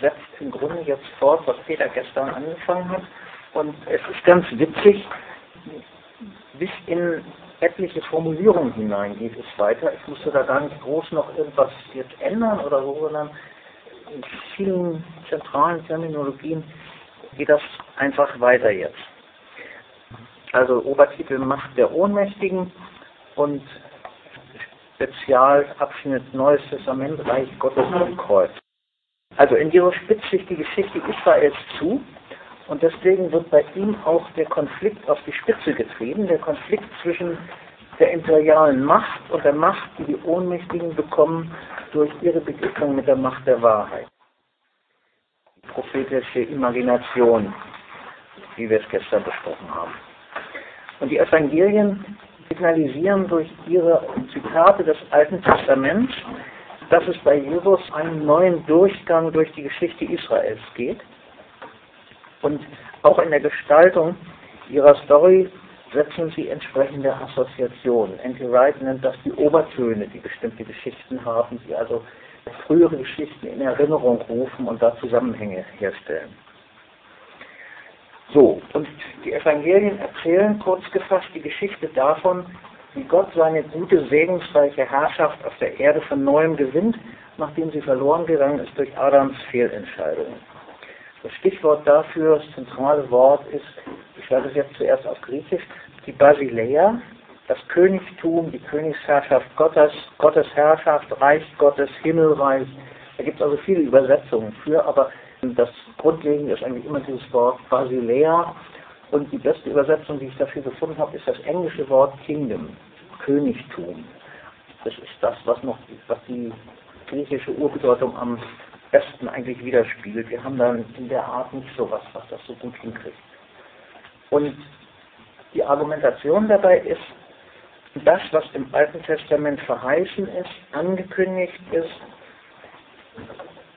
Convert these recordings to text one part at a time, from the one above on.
setzt im Grunde jetzt fort, was Peter gestern angefangen hat. Und es ist ganz witzig, bis in etliche Formulierungen hinein geht es weiter. Ich musste da gar nicht groß noch irgendwas jetzt ändern oder so, sondern in vielen zentralen Terminologien geht das einfach weiter jetzt. Also Obertitel Macht der Ohnmächtigen und Spezialabschnitt Neues Testament, Reich Gottes und Kreuz. Also in ihrer spitzt sich die Geschichte Israels zu und deswegen wird bei ihm auch der Konflikt auf die Spitze getrieben, der Konflikt zwischen der imperialen Macht und der Macht, die die Ohnmächtigen bekommen durch ihre Begegnung mit der Macht der Wahrheit. Die prophetische Imagination, wie wir es gestern besprochen haben. Und die Evangelien signalisieren durch ihre Zitate des Alten Testaments, dass es bei Jesus einen neuen Durchgang durch die Geschichte Israels geht. Und auch in der Gestaltung ihrer Story setzen sie entsprechende Assoziationen. Andy Wright nennt das die Obertöne, die bestimmte Geschichten haben, die also frühere Geschichten in Erinnerung rufen und da Zusammenhänge herstellen. So, und die Evangelien erzählen kurz gefasst die Geschichte davon, wie Gott seine gute, segensreiche Herrschaft auf der Erde von neuem gewinnt, nachdem sie verloren gegangen ist durch Adams Fehlentscheidungen. Das Stichwort dafür, das zentrale Wort ist, ich sage es jetzt zuerst auf Griechisch, die Basileia, das Königtum, die Königsherrschaft Gottes, Gottes Herrschaft, Reich Gottes, Himmelreich. Da gibt es also viele Übersetzungen für, aber das Grundlegende ist eigentlich immer dieses Wort Basilea. Und die beste Übersetzung, die ich dafür gefunden habe, ist das englische Wort Kingdom, Königtum. Das ist das, was noch, was die griechische Urbedeutung am besten eigentlich widerspiegelt. Wir haben dann in der Art nicht so was, was das so gut hinkriegt. Und die Argumentation dabei ist, das, was im Alten Testament verheißen ist, angekündigt ist,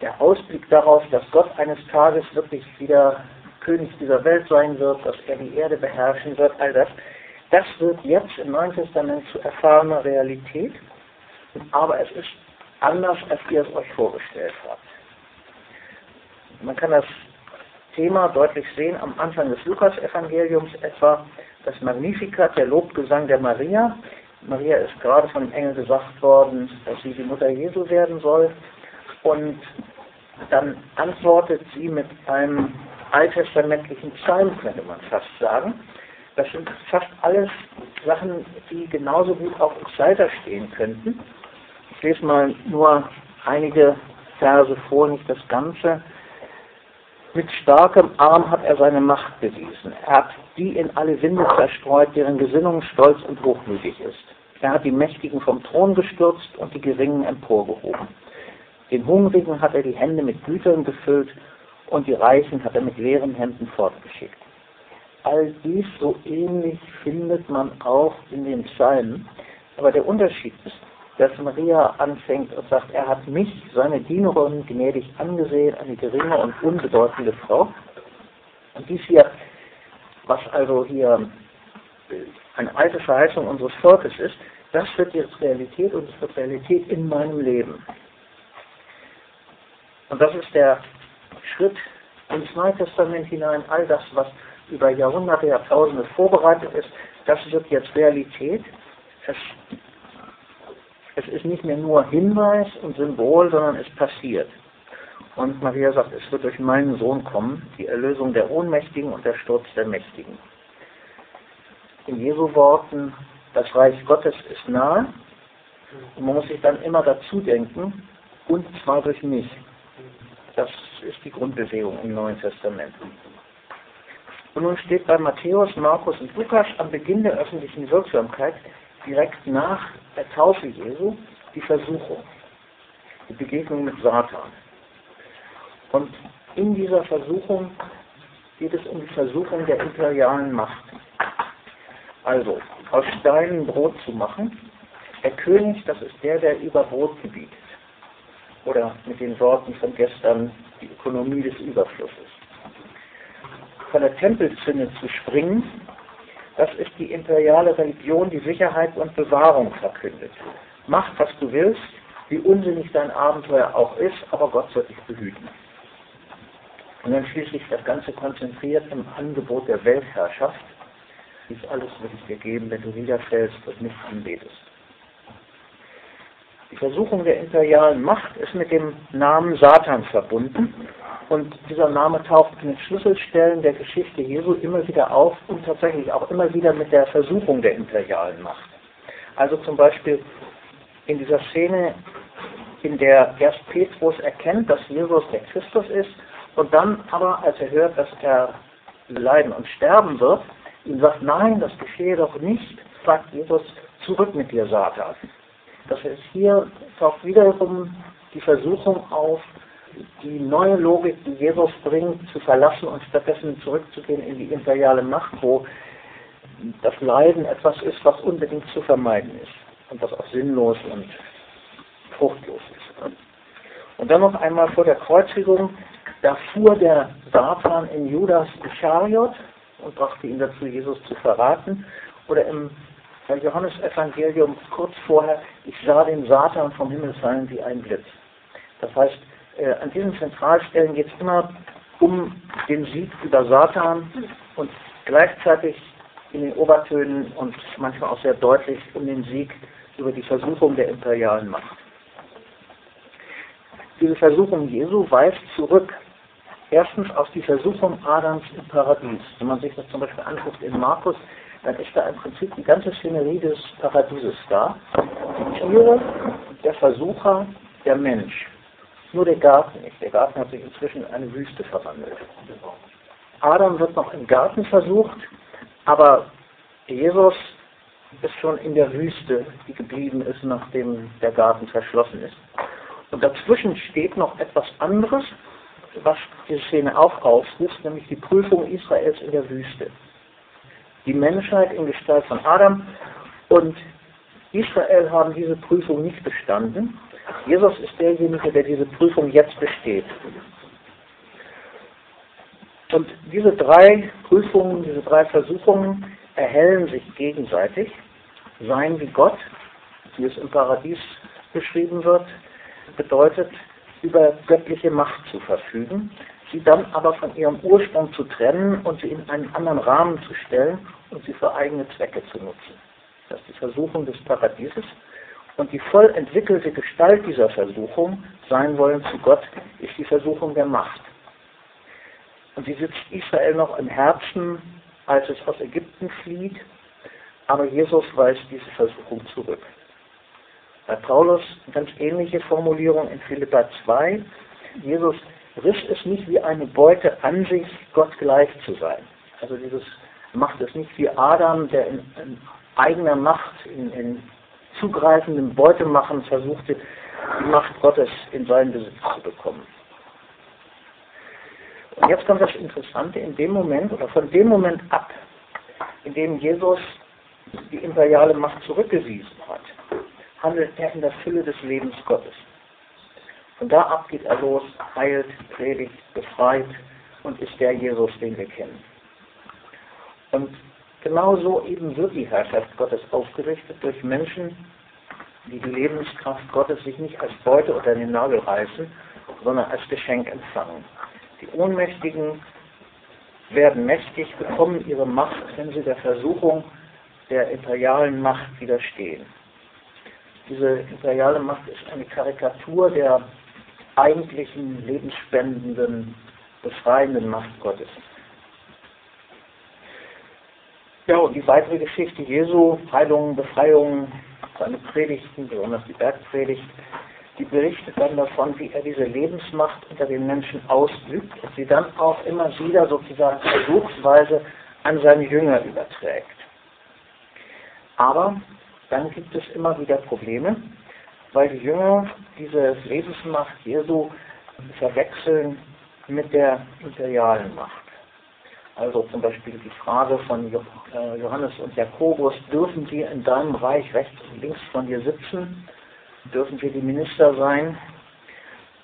der Ausblick darauf, dass Gott eines Tages wirklich wieder König dieser Welt sein wird, dass er die Erde beherrschen wird, all das, das wird jetzt im Neuen Testament zu erfahrener Realität, aber es ist anders, als ihr es euch vorgestellt habt. Man kann das Thema deutlich sehen am Anfang des Lukas-Evangeliums etwa das Magnificat, der Lobgesang der Maria. Maria ist gerade von dem Engel gesagt worden, dass sie die Mutter Jesu werden soll. Und dann antwortet sie mit einem alttestamentlichen Psalm, könnte man fast sagen. Das sind fast alles Sachen, die genauso gut auf Psalter stehen könnten. Ich lese mal nur einige Verse vor, nicht das Ganze. Mit starkem Arm hat er seine Macht bewiesen. Er hat die in alle Winde zerstreut, deren Gesinnung stolz und hochmütig ist. Er hat die Mächtigen vom Thron gestürzt und die Geringen emporgehoben. Den Hungrigen hat er die Hände mit Gütern gefüllt und die Reichen hat er mit leeren Händen fortgeschickt. All dies so ähnlich findet man auch in den Psalmen. Aber der Unterschied ist, dass Maria anfängt und sagt, er hat mich, seine Dienerin, gnädig angesehen, eine geringe und unbedeutende Frau. Und dies hier, was also hier eine alte Verheißung unseres Volkes ist, das wird jetzt Realität und es wird Realität in meinem Leben. Und das ist der Schritt ins Neue Testament hinein, all das, was über Jahrhunderte, Jahrtausende vorbereitet ist, das wird jetzt Realität. Es, es ist nicht mehr nur Hinweis und Symbol, sondern es passiert. Und Maria sagt, es wird durch meinen Sohn kommen, die Erlösung der Ohnmächtigen und der Sturz der Mächtigen. In Jesu Worten, das Reich Gottes ist nahe. Und man muss sich dann immer dazu denken, und zwar durch mich. Das ist die Grundbewegung im Neuen Testament. Und nun steht bei Matthäus, Markus und Lukas am Beginn der öffentlichen Wirksamkeit direkt nach der Taufe Jesu die Versuchung, die Begegnung mit Satan. Und in dieser Versuchung geht es um die Versuchung der imperialen Macht. Also, aus Steinen Brot zu machen. Der König, das ist der, der über Brot gebietet oder mit den Worten von gestern die Ökonomie des Überflusses. Von der Tempelzinne zu springen, das ist die imperiale Religion, die Sicherheit und Bewahrung verkündet. Mach, was du willst, wie unsinnig dein Abenteuer auch ist, aber Gott wird dich behüten. Und dann schließlich das Ganze konzentriert im Angebot der Weltherrschaft. Dies alles wird ich dir geben, wenn du niederfällst und mich anbetest. Die Versuchung der imperialen Macht ist mit dem Namen Satan verbunden und dieser Name taucht in den Schlüsselstellen der Geschichte Jesu immer wieder auf und tatsächlich auch immer wieder mit der Versuchung der imperialen Macht. Also zum Beispiel in dieser Szene, in der erst Petrus erkennt, dass Jesus der Christus ist und dann aber, als er hört, dass er leiden und sterben wird, ihm sagt, nein, das geschehe doch nicht, sagt Jesus, zurück mit dir, Satan. Das heißt, hier taucht wiederum die Versuchung auf, die neue Logik, die Jesus bringt, zu verlassen und stattdessen zurückzugehen in die imperiale Macht, wo das Leiden etwas ist, was unbedingt zu vermeiden ist und was auch sinnlos und fruchtlos ist. Und dann noch einmal vor der Kreuzigung, da fuhr der Satan in Judas Ischariot und brachte ihn dazu, Jesus zu verraten. Oder im Johannesevangelium kurz vorher, ich sah den Satan vom Himmel fallen wie ein Blitz. Das heißt, äh, an diesen Zentralstellen geht es immer um den Sieg über Satan und gleichzeitig in den Obertönen und manchmal auch sehr deutlich um den Sieg über die Versuchung der imperialen Macht. Diese Versuchung Jesu weist zurück erstens auf die Versuchung Adams im Paradies. Wenn man sich das zum Beispiel anguckt in Markus, dann ist da im Prinzip die ganze Szenerie des Paradieses da. Die Tiere, der Versucher, der Mensch. Nur der Garten nicht. Der Garten hat sich inzwischen in eine Wüste verwandelt. Adam wird noch im Garten versucht, aber Jesus ist schon in der Wüste, die geblieben ist, nachdem der Garten verschlossen ist. Und dazwischen steht noch etwas anderes, was diese Szene auch aufruft, nämlich die Prüfung Israels in der Wüste die Menschheit in Gestalt von Adam und Israel haben diese Prüfung nicht bestanden. Jesus ist derjenige, der diese Prüfung jetzt besteht. Und diese drei Prüfungen, diese drei Versuchungen erhellen sich gegenseitig. Sein wie Gott, wie es im Paradies beschrieben wird, bedeutet, über göttliche Macht zu verfügen sie dann aber von ihrem Ursprung zu trennen und sie in einen anderen Rahmen zu stellen und sie für eigene Zwecke zu nutzen. Das ist die Versuchung des Paradieses. Und die voll entwickelte Gestalt dieser Versuchung, sein wollen zu Gott, ist die Versuchung der Macht. Und sie sitzt Israel noch im Herzen, als es aus Ägypten flieht, aber Jesus weist diese Versuchung zurück. Bei Paulus eine ganz ähnliche Formulierung in Philippa 2. Jesus riss es nicht wie eine Beute an sich, Gott gleich zu sein. Also dieses macht es nicht wie Adam, der in, in eigener Macht, in, in zugreifendem Beutemachen versuchte, die Macht Gottes in seinen Besitz zu bekommen. Und jetzt kommt das Interessante, in dem Moment oder von dem Moment ab, in dem Jesus die imperiale Macht zurückgewiesen hat, handelt er in der Fülle des Lebens Gottes. Von da ab geht er los, heilt, predigt, befreit und ist der Jesus, den wir kennen. Und genauso eben wird die Herrschaft Gottes aufgerichtet durch Menschen, die die Lebenskraft Gottes sich nicht als Beute unter den Nagel reißen, sondern als Geschenk empfangen. Die Ohnmächtigen werden mächtig, bekommen ihre Macht, wenn sie der Versuchung der imperialen Macht widerstehen. Diese imperiale Macht ist eine Karikatur der eigentlichen lebensspendenden, befreienden Macht Gottes. Ja, und die weitere Geschichte Jesu, Heilungen, Befreiungen, seine Predigten, besonders die Bergpredigt, die berichtet dann davon, wie er diese Lebensmacht unter den Menschen ausübt und sie dann auch immer wieder sozusagen versuchsweise an seine Jünger überträgt. Aber dann gibt es immer wieder Probleme, weil die Jünger diese Lebensmacht Jesu verwechseln mit der imperialen Macht. Also zum Beispiel die Frage von äh, Johannes und Jakobus, dürfen wir in deinem Reich rechts und links von dir sitzen? Dürfen wir die Minister sein?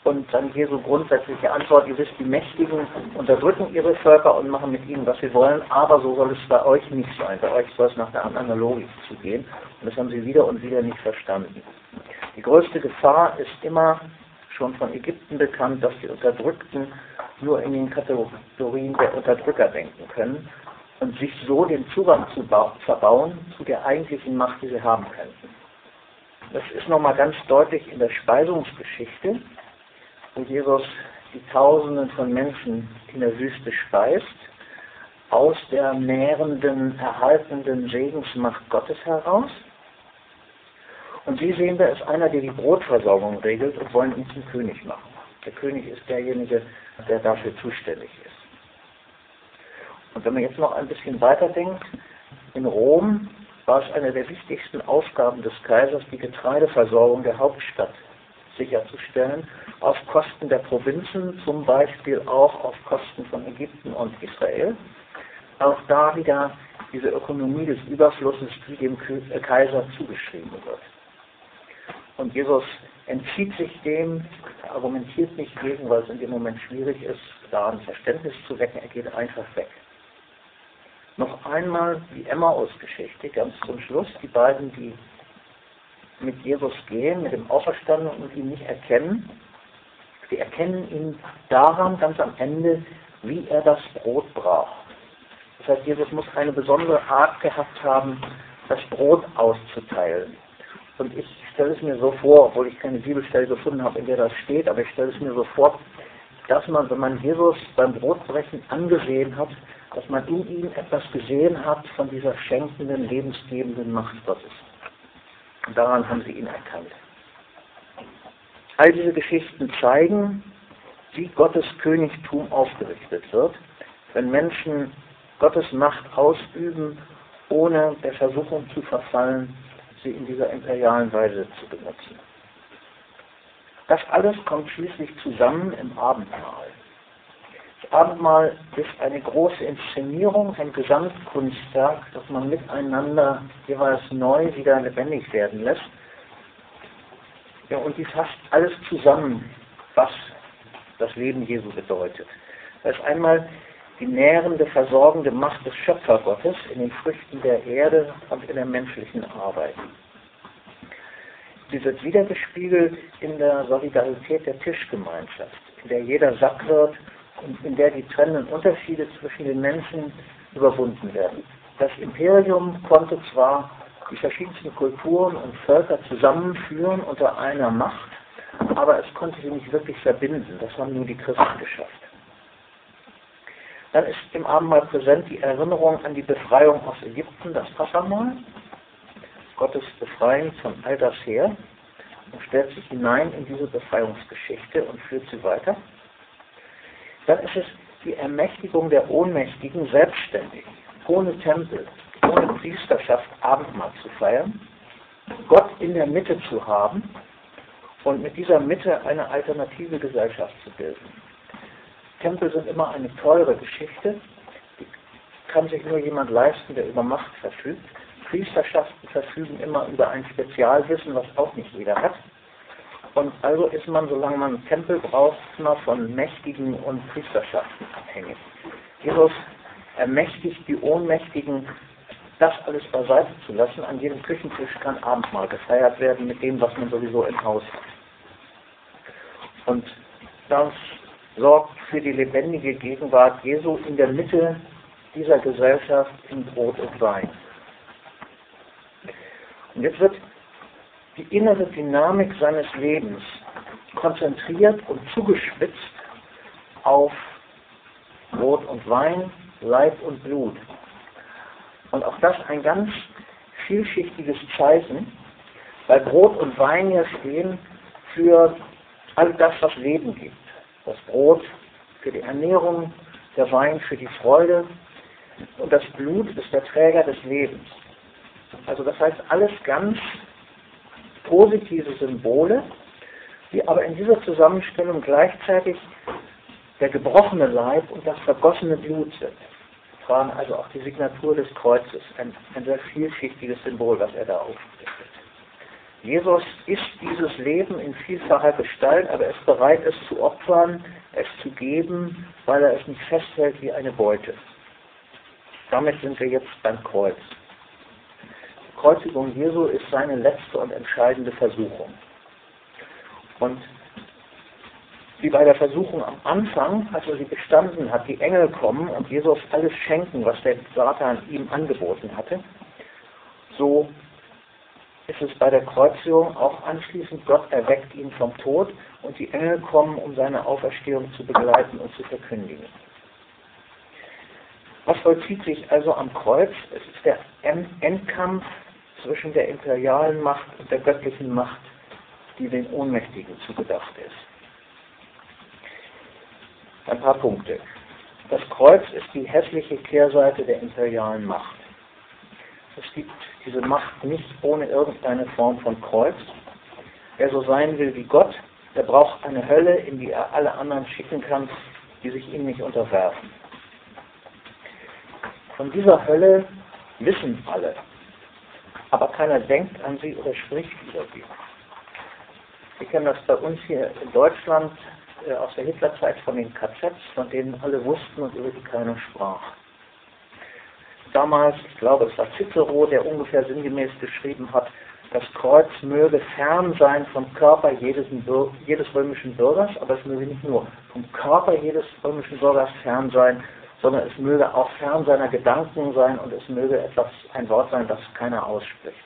Und dann Jesu grundsätzliche Antwort, ihr wisst, die Mächtigen unterdrücken ihre Völker und machen mit ihnen, was sie wollen, aber so soll es bei euch nicht sein. Bei euch soll es nach der anderen Logik zugehen. Und das haben sie wieder und wieder nicht verstanden. Die größte Gefahr ist immer schon von Ägypten bekannt, dass die Unterdrückten nur in den Kategorien der Unterdrücker denken können und sich so den Zugang zu verbauen zu der eigentlichen Macht, die sie haben könnten. Das ist nochmal ganz deutlich in der Speisungsgeschichte, wo Jesus die Tausenden von Menschen in der Wüste speist, aus der nährenden, erhaltenden Segensmacht Gottes heraus. Und Sie sehen, da ist einer, der die Brotversorgung regelt und wollen ihn zum König machen. Der König ist derjenige, der dafür zuständig ist. Und wenn man jetzt noch ein bisschen weiterdenkt, in Rom war es eine der wichtigsten Aufgaben des Kaisers, die Getreideversorgung der Hauptstadt sicherzustellen, auf Kosten der Provinzen, zum Beispiel auch auf Kosten von Ägypten und Israel. Auch da wieder diese Ökonomie des Überflusses, die dem äh, Kaiser zugeschrieben wird. Und Jesus entzieht sich dem, er argumentiert nicht gegen, weil es in dem Moment schwierig ist, da ein Verständnis zu wecken, er geht einfach weg. Noch einmal die Emmaus-Geschichte, ganz zum Schluss, die beiden, die mit Jesus gehen, mit dem Auferstandenen und ihn nicht erkennen. Sie erkennen ihn daran ganz am Ende, wie er das Brot braucht. Das heißt, Jesus muss eine besondere Art gehabt haben, das Brot auszuteilen. Und ich stelle es mir so vor, obwohl ich keine Bibelstelle gefunden habe, in der das steht, aber ich stelle es mir so vor, dass man, wenn man Jesus beim Brotbrechen angesehen hat, dass man in ihm etwas gesehen hat von dieser schenkenden, lebensgebenden Macht Gottes. Und daran haben sie ihn erkannt. All diese Geschichten zeigen, wie Gottes Königtum aufgerichtet wird, wenn Menschen Gottes Macht ausüben, ohne der Versuchung zu verfallen, sie in dieser imperialen Weise zu benutzen. Das alles kommt schließlich zusammen im Abendmahl. Das Abendmahl ist eine große Inszenierung, ein Gesamtkunstwerk, das man miteinander jeweils neu wieder lebendig werden lässt. Ja, und die fasst alles zusammen, was das Leben Jesu bedeutet. Das ist einmal die nährende, versorgende Macht des Schöpfergottes in den Früchten der Erde und in der menschlichen Arbeit. Sie wird wiedergespiegelt in der Solidarität der Tischgemeinschaft, in der jeder satt wird und in der die trennenden Unterschiede zwischen den Menschen überwunden werden. Das Imperium konnte zwar die verschiedensten Kulturen und Völker zusammenführen unter einer Macht, aber es konnte sie nicht wirklich verbinden. Das haben nur die Christen geschafft. Dann ist im Abendmahl präsent die Erinnerung an die Befreiung aus Ägypten, das Passamal, Gottes Befreien von all das her und stellt sich hinein in diese Befreiungsgeschichte und führt sie weiter. Dann ist es die Ermächtigung der Ohnmächtigen selbstständig, ohne Tempel, ohne Priesterschaft Abendmahl zu feiern, Gott in der Mitte zu haben und mit dieser Mitte eine alternative Gesellschaft zu bilden. Tempel sind immer eine teure Geschichte, die kann sich nur jemand leisten, der über Macht verfügt. Priesterschaften verfügen immer über ein Spezialwissen, was auch nicht jeder hat. Und also ist man, solange man einen Tempel braucht, immer von Mächtigen und Priesterschaften abhängig. Jesus ermächtigt die Ohnmächtigen, das alles beiseite zu lassen. An jedem Küchentisch kann Abendmahl gefeiert werden mit dem, was man sowieso im Haus hat. Und das sorgt für die lebendige Gegenwart Jesu in der Mitte dieser Gesellschaft in Brot und Wein. Und jetzt wird die innere Dynamik seines Lebens konzentriert und zugespitzt auf Brot und Wein, Leib und Blut. Und auch das ein ganz vielschichtiges Zeichen, weil Brot und Wein ja stehen für all das, was Leben gibt. Das Brot für die Ernährung, der Wein für die Freude und das Blut ist der Träger des Lebens. Also das heißt alles ganz positive Symbole, die aber in dieser Zusammenstellung gleichzeitig der gebrochene Leib und das vergossene Blut sind. Tragen also auch die Signatur des Kreuzes, ein, ein sehr vielschichtiges Symbol, was er da aufrichtet. Jesus ist dieses Leben in vielfacher Gestalt, aber er ist bereit, es zu opfern, es zu geben, weil er es nicht festhält wie eine Beute. Damit sind wir jetzt beim Kreuz. Kreuzigung Jesu ist seine letzte und entscheidende Versuchung. Und wie bei der Versuchung am Anfang, als er sie bestanden hat, die Engel kommen und Jesus alles schenken, was der Satan ihm angeboten hatte, so ist es bei der Kreuzigung auch anschließend, Gott erweckt ihn vom Tod und die Engel kommen, um seine Auferstehung zu begleiten und zu verkündigen. Was vollzieht sich also am Kreuz? Es ist der Endkampf zwischen der imperialen Macht und der göttlichen Macht, die den Ohnmächtigen zugedacht ist. Ein paar Punkte. Das Kreuz ist die hässliche Kehrseite der imperialen Macht. Es gibt diese Macht nicht ohne irgendeine Form von Kreuz. Wer so sein will wie Gott, der braucht eine Hölle, in die er alle anderen schicken kann, die sich ihm nicht unterwerfen. Von dieser Hölle wissen alle, aber keiner denkt an sie oder spricht über sie. Wir kennen das bei uns hier in Deutschland äh, aus der Hitlerzeit von den KZs, von denen alle wussten und über die keiner sprach. Damals, ich glaube, es war Cicero, der ungefähr sinngemäß geschrieben hat, das Kreuz möge fern sein vom Körper jedes, jedes römischen Bürgers, aber es möge nicht nur vom Körper jedes römischen Bürgers fern sein, sondern es möge auch fern seiner Gedanken sein und es möge etwas, ein Wort sein, das keiner ausspricht.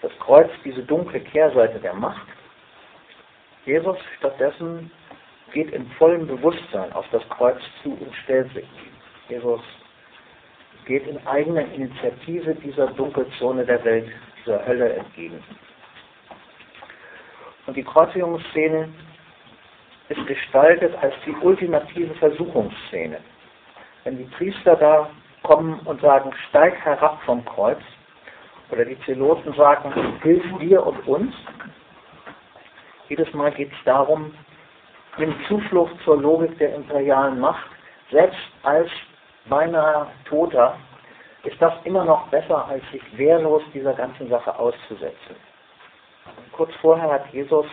Das Kreuz, diese dunkle Kehrseite der Macht. Jesus stattdessen geht in vollem Bewusstsein auf das Kreuz zu und stellt sich. Jesus geht in eigener Initiative dieser Dunkelzone der Welt, dieser Hölle entgegen. Und die Kreuzigungsszene ist gestaltet als die ultimative Versuchungsszene. Wenn die Priester da kommen und sagen, steig herab vom Kreuz, oder die Zeloten sagen, hilf dir und uns, jedes Mal geht es darum, nimm Zuflucht zur Logik der imperialen Macht, selbst als beinahe Toter, ist das immer noch besser, als sich wehrlos dieser ganzen Sache auszusetzen. Kurz vorher hat Jesus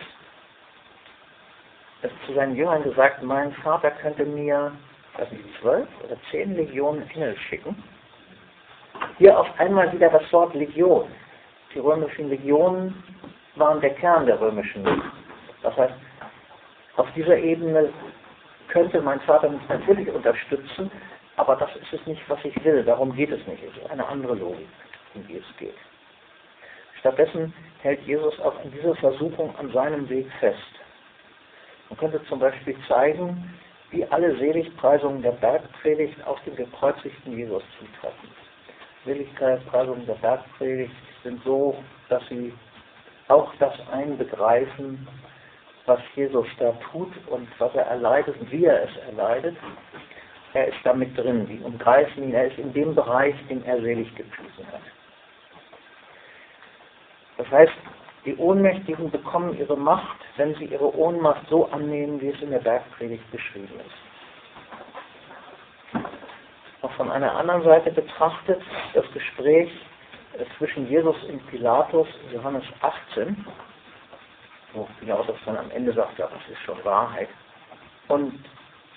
es zu seinen Jüngern gesagt, mein Vater könnte mir, zwölf oder zehn Legionen Engel schicken. Hier auf einmal wieder das Wort Legion. Die römischen Legionen waren der Kern der römischen. Das heißt, auf dieser Ebene könnte mein Vater mich natürlich unterstützen, aber das ist es nicht, was ich will. Darum geht es nicht. Es ist eine andere Logik, um die es geht. Stattdessen hält Jesus auch in dieser Versuchung an seinem Weg fest. Man könnte zum Beispiel zeigen, wie alle Seligpreisungen der Bergpredigt auf den gekreuzigten Jesus zutreffen. Seligpreisungen der Bergpredigt sind so, dass sie auch das einbegreifen, was Jesus da tut und was er erleidet und wie er es erleidet. Er ist damit drin, die umgreifen ihn, er ist in dem Bereich, den er selig gepriesen hat. Das heißt, die Ohnmächtigen bekommen ihre Macht, wenn sie ihre Ohnmacht so annehmen, wie es in der Bergpredigt beschrieben ist. Auch von einer anderen Seite betrachtet, das Gespräch zwischen Jesus und Pilatus, Johannes 18, wo Pilatus dann am Ende sagt, ja, das ist schon Wahrheit. Und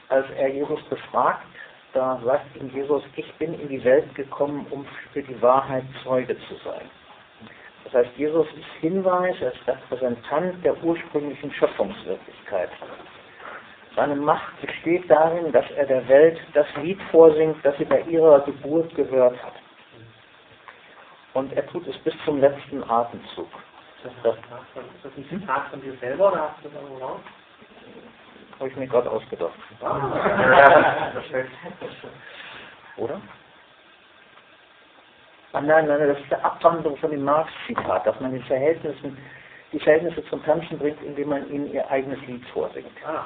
als er Jesus befragt, da sagt ihm Jesus, ich bin in die Welt gekommen, um für die Wahrheit Zeuge zu sein. Das heißt, Jesus ist Hinweis, er ist Repräsentant der ursprünglichen Schöpfungswirklichkeit. Seine Macht besteht darin, dass er der Welt das Lied vorsingt, das sie bei ihrer Geburt gehört hat. Und er tut es bis zum letzten Atemzug. Das ist das ein Zitat von dir selber oder hast du das irgendwo raus? Habe ich mir gerade ausgedacht. Oder? Ah, nein, nein, das ist eine Abwandlung von dem Marx-Zitat, dass man den Verhältnissen, die Verhältnisse zum Tanzen bringt, indem man ihnen ihr eigenes Lied vorsingt. Ah.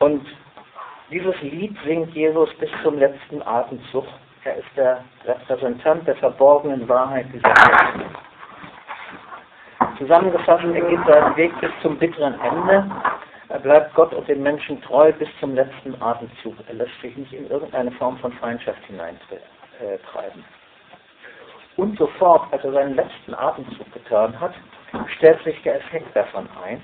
Und dieses Lied singt Jesus bis zum letzten Atemzug. Er ist der Repräsentant der verborgenen Wahrheit dieser Welt. Zusammengefasst, er geht seinen Weg bis zum bitteren Ende. Er bleibt Gott und den Menschen treu bis zum letzten Atemzug. Er lässt sich nicht in irgendeine Form von Feindschaft hineintreiben. Und sofort, als er seinen letzten Atemzug getan hat, stellt sich der Effekt davon ein.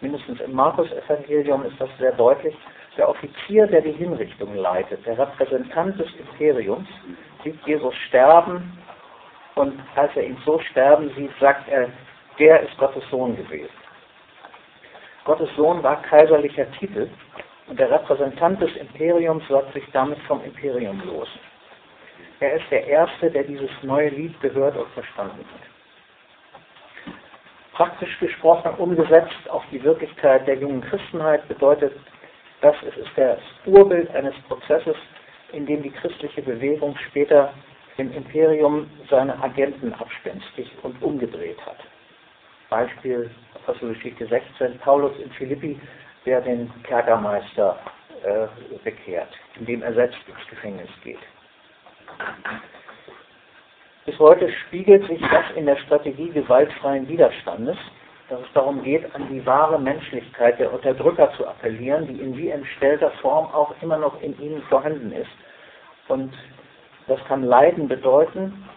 mindestens im Markus-Evangelium ist das sehr deutlich, der Offizier, der die Hinrichtung leitet, der Repräsentant des Imperiums, sieht Jesus sterben und als er ihn so sterben sieht, sagt er, der ist Gottes Sohn gewesen. Gottes Sohn war kaiserlicher Titel und der Repräsentant des Imperiums sagt sich damit vom Imperium los. Er ist der Erste, der dieses neue Lied gehört und verstanden hat. Praktisch gesprochen, umgesetzt auf die Wirklichkeit der jungen Christenheit, bedeutet das, es ist das Urbild eines Prozesses, in dem die christliche Bewegung später im Imperium seine Agenten abspenstig und umgedreht hat. Beispiel Apostelgeschichte 16, Paulus in Philippi, der den Kerkermeister äh, bekehrt, indem er selbst ins Gefängnis geht. Bis heute spiegelt sich das in der Strategie gewaltfreien Widerstandes, dass es darum geht, an die wahre Menschlichkeit der Unterdrücker zu appellieren, die in wie entstellter Form auch immer noch in ihnen vorhanden ist. Und das kann Leiden bedeuten,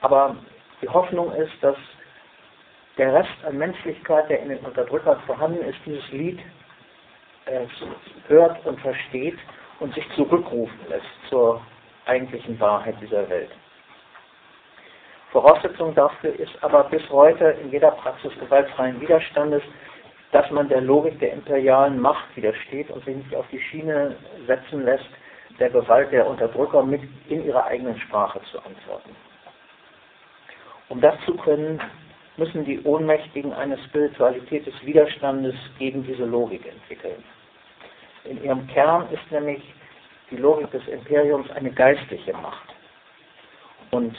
aber die Hoffnung ist, dass der Rest an Menschlichkeit, der in den Unterdrückern vorhanden ist, dieses Lied äh, hört und versteht und sich zurückrufen lässt zur eigentlichen Wahrheit dieser Welt. Voraussetzung dafür ist aber bis heute in jeder Praxis gewaltfreien Widerstandes, dass man der Logik der imperialen Macht widersteht und sich nicht auf die Schiene setzen lässt, der Gewalt der Unterdrücker mit in ihrer eigenen Sprache zu antworten. Um das zu können, müssen die Ohnmächtigen eine Spiritualität des Widerstandes gegen diese Logik entwickeln. In ihrem Kern ist nämlich die Logik des Imperiums eine geistliche Macht. Und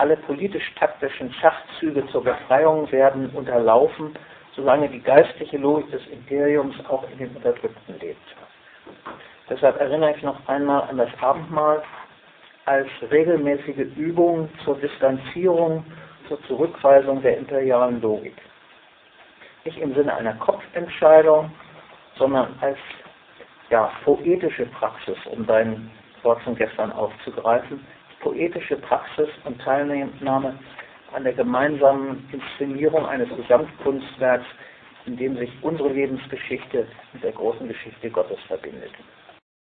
alle politisch-taktischen Schachzüge zur Befreiung werden unterlaufen, solange die geistliche Logik des Imperiums auch in den Unterdrückten lebt. Deshalb erinnere ich noch einmal an das Abendmahl als regelmäßige Übung zur Distanzierung, zur Zurückweisung der imperialen Logik. Nicht im Sinne einer Kopfentscheidung, sondern als ja, poetische Praxis, um dein Wort von gestern aufzugreifen, poetische Praxis und Teilnahme an der gemeinsamen Inszenierung eines Gesamtkunstwerks, in dem sich unsere Lebensgeschichte mit der großen Geschichte Gottes verbindet.